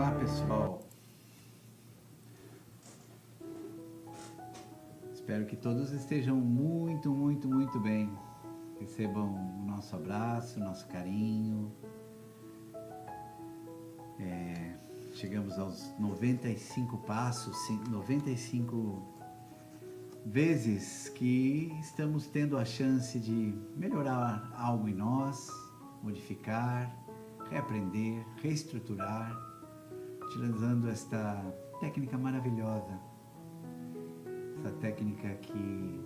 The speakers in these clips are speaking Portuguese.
Olá pessoal, espero que todos estejam muito, muito, muito bem. Recebam o nosso abraço, nosso carinho. É, chegamos aos 95 passos, 95 vezes que estamos tendo a chance de melhorar algo em nós, modificar, reaprender, reestruturar, utilizando esta técnica maravilhosa, essa técnica que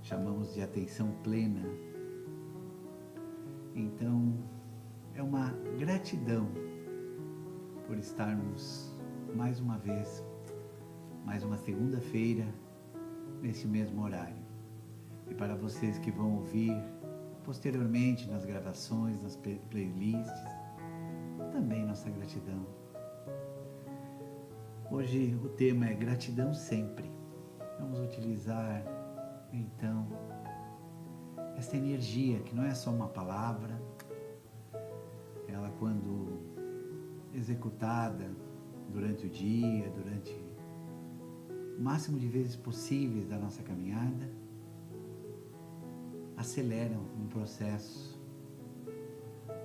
chamamos de atenção plena. Então, é uma gratidão por estarmos mais uma vez, mais uma segunda-feira, nesse mesmo horário. E para vocês que vão ouvir posteriormente nas gravações, nas playlists, também nossa gratidão. Hoje o tema é gratidão sempre. Vamos utilizar então esta energia que não é só uma palavra, ela quando executada durante o dia, durante o máximo de vezes possíveis da nossa caminhada, aceleram um processo,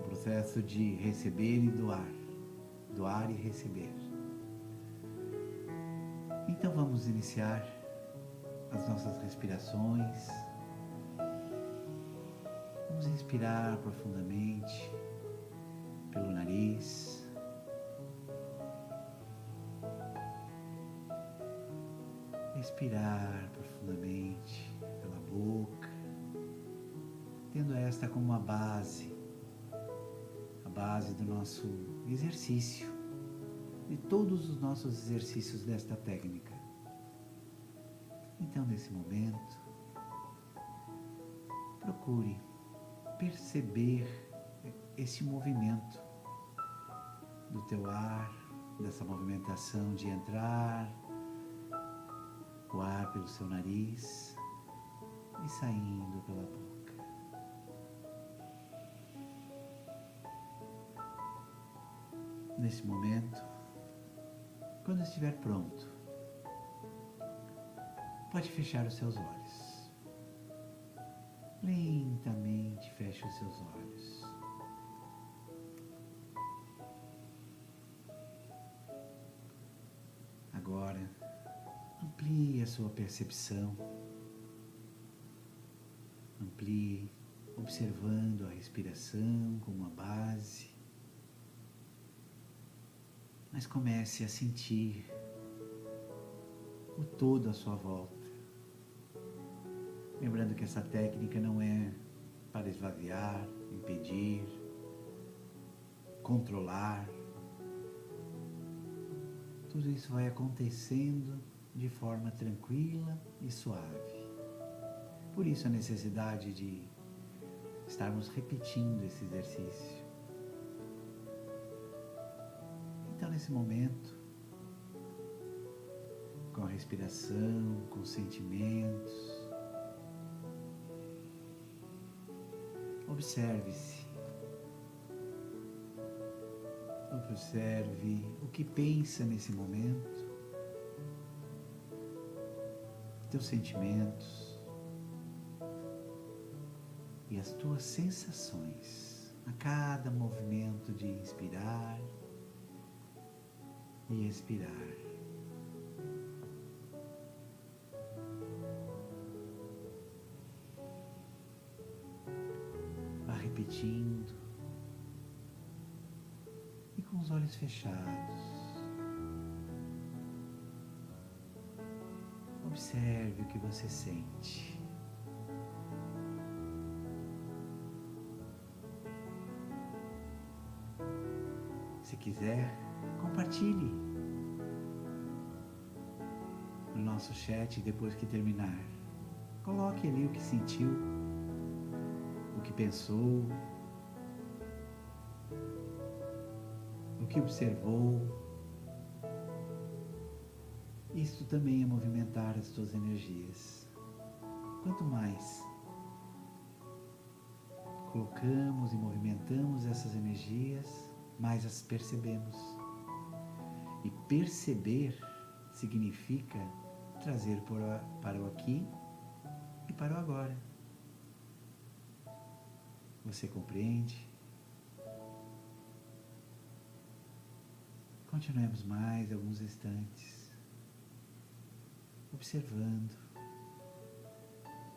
processo de receber e doar, doar e receber. Então vamos iniciar as nossas respirações. Vamos respirar profundamente pelo nariz. Respirar profundamente pela boca tendo esta como uma base, base do nosso exercício, de todos os nossos exercícios desta técnica. Então, nesse momento, procure perceber esse movimento do teu ar, dessa movimentação de entrar o ar pelo seu nariz e saindo pela boca. Nesse momento, quando estiver pronto, pode fechar os seus olhos. Lentamente feche os seus olhos. Agora, amplie a sua percepção. Amplie observando a respiração como uma base mas comece a sentir o todo à sua volta. Lembrando que essa técnica não é para esvaziar, impedir, controlar. Tudo isso vai acontecendo de forma tranquila e suave. Por isso a necessidade de estarmos repetindo esse exercício. Então, nesse momento, com a respiração, com os sentimentos, observe-se. Observe o que pensa nesse momento, teus sentimentos e as tuas sensações a cada movimento de inspirar e expirar. Vá repetindo e com os olhos fechados. Observe o que você sente. Se quiser, compartilhe no nosso chat depois que terminar. Coloque ali o que sentiu, o que pensou, o que observou. Isso também é movimentar as tuas energias. Quanto mais colocamos e movimentamos essas energias, mais as percebemos E perceber significa trazer para o aqui e para o agora. Você compreende? Continuemos mais alguns instantes, observando,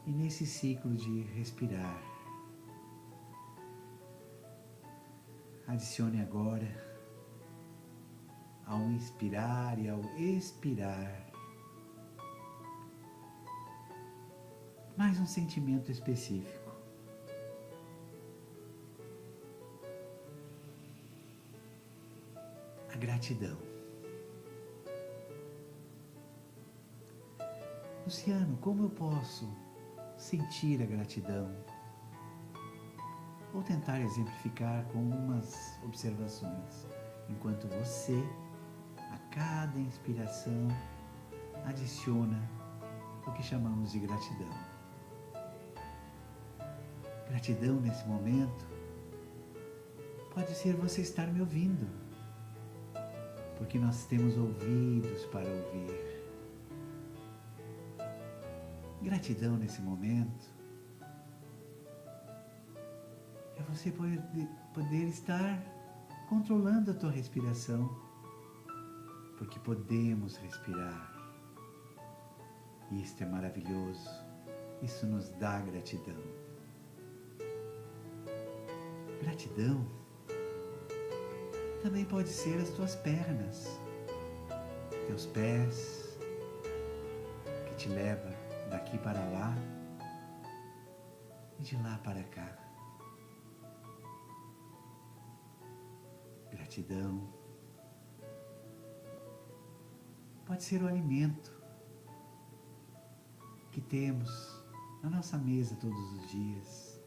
e nesse ciclo de respirar, adicione agora ao inspirar e ao expirar mais um sentimento específico. gratidão. Luciano, como eu posso sentir a gratidão? Vou tentar exemplificar com umas observações, enquanto você, a cada inspiração, adiciona o que chamamos de gratidão. Gratidão nesse momento pode ser você estar me ouvindo porque nós temos ouvidos para ouvir. Gratidão nesse momento é você poder, poder estar controlando a tua respiração, porque podemos respirar. Isto é maravilhoso. Isso nos dá gratidão. Gratidão também pode ser as tuas pernas, teus pés, que te leva daqui para lá e de lá para cá. Gratidão. Pode ser o alimento que temos na nossa mesa todos os dias.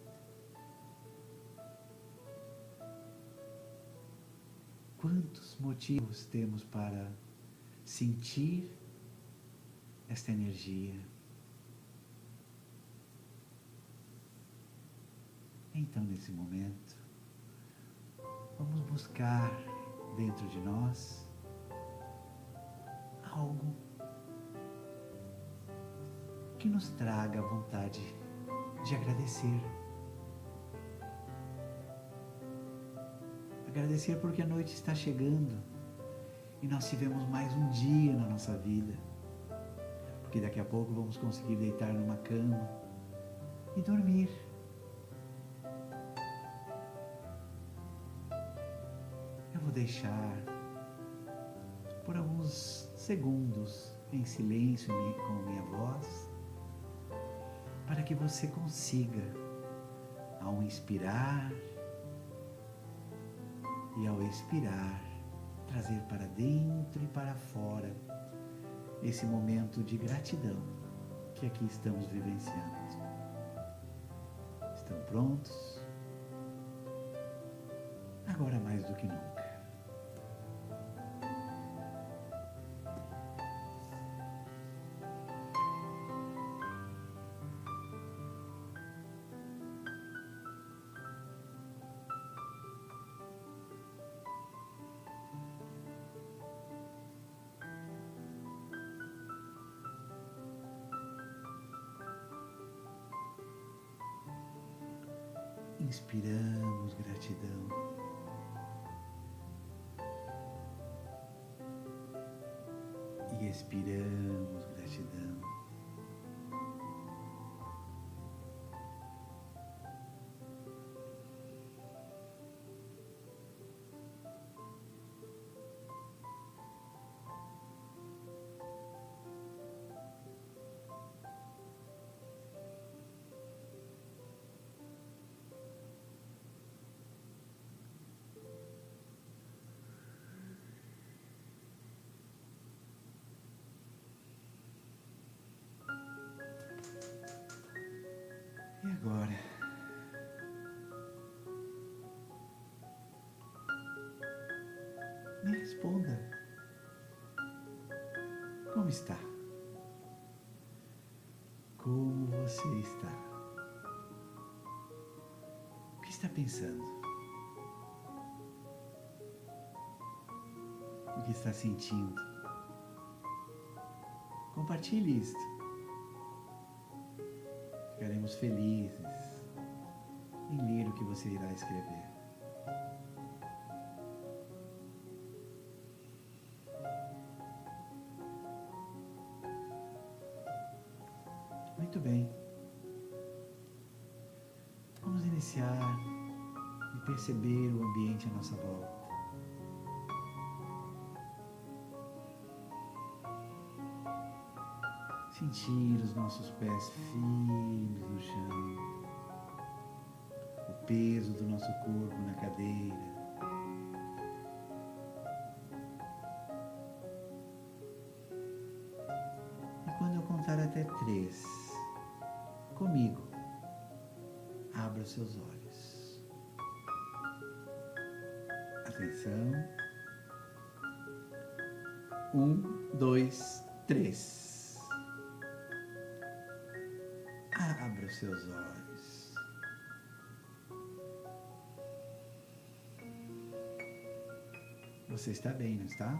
Quantos motivos temos para sentir esta energia? Então, nesse momento, vamos buscar dentro de nós que nos traga a vontade de agradecer. Agradecer porque a noite está chegando e nós tivemos mais um dia na nossa vida. Porque daqui a pouco vamos conseguir deitar numa cama e dormir. Eu vou deixar por alguns segundos em silêncio com minha voz para que você consiga, ao inspirar, e ao expirar, trazer para dentro e para fora esse momento de gratidão que aqui estamos vivenciando. Estão prontos? Agora mais do que nunca. Inspiramos gratidão. E expiramos gratidão. Agora. Me responda. Como está? Como você está? O que está pensando? o que está sentindo. Compartilhe isto. Ficaremos felizes em ler o que você irá escrever. Muito bem. Vamos iniciar e perceber o ambiente à nossa volta. Sentir os nossos pés firmes no chão, o peso do nosso corpo na cadeira. E quando eu contar até três, comigo, abra os seus olhos. Atenção. Um, dois, três. Abra os seus olhos. Você está bem, não está?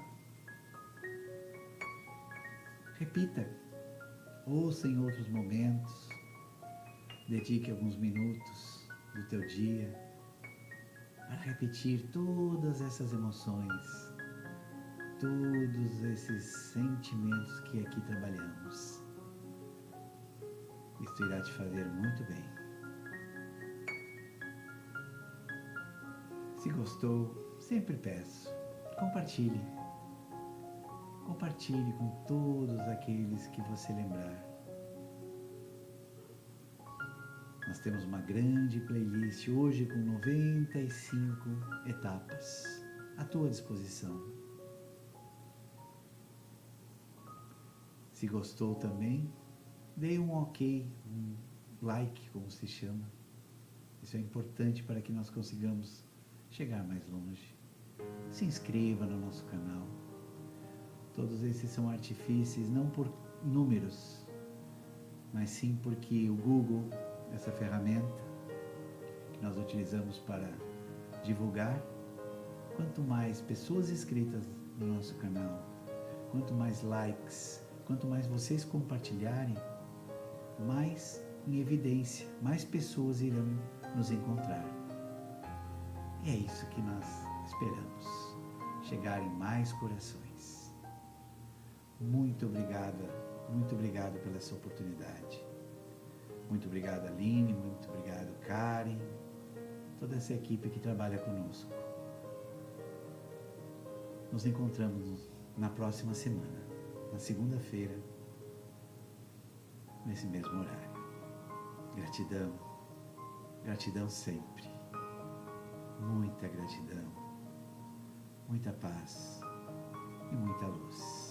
Repita. Ouça em outros momentos. Dedique alguns minutos do teu dia para repetir todas essas emoções, todos esses sentimentos que aqui trabalhamos. Isso irá te fazer muito bem. Se gostou, sempre peço, compartilhe. Compartilhe com todos aqueles que você lembrar. Nós temos uma grande playlist hoje com 95 etapas à tua disposição. Se gostou também, dê um ok, um like, como se chama. Isso é importante para que nós consigamos chegar mais longe. Se inscreva no nosso canal. Todos esses são artifícios não por números, mas sim porque o Google, essa ferramenta que nós utilizamos para divulgar, quanto mais pessoas inscritas no nosso canal, quanto mais likes, quanto mais vocês compartilharem, mais em evidência, mais pessoas irão nos encontrar. E é isso que nós esperamos, chegar em mais corações. Muito obrigada, muito obrigado pela essa oportunidade. Muito obrigado, Aline, muito obrigado, Karen, toda essa equipe que trabalha conosco. Nos encontramos na próxima semana, na segunda-feira, nesse mesmo horário. Gratidão, gratidão sempre. Muita gratidão, muita paz e muita luz.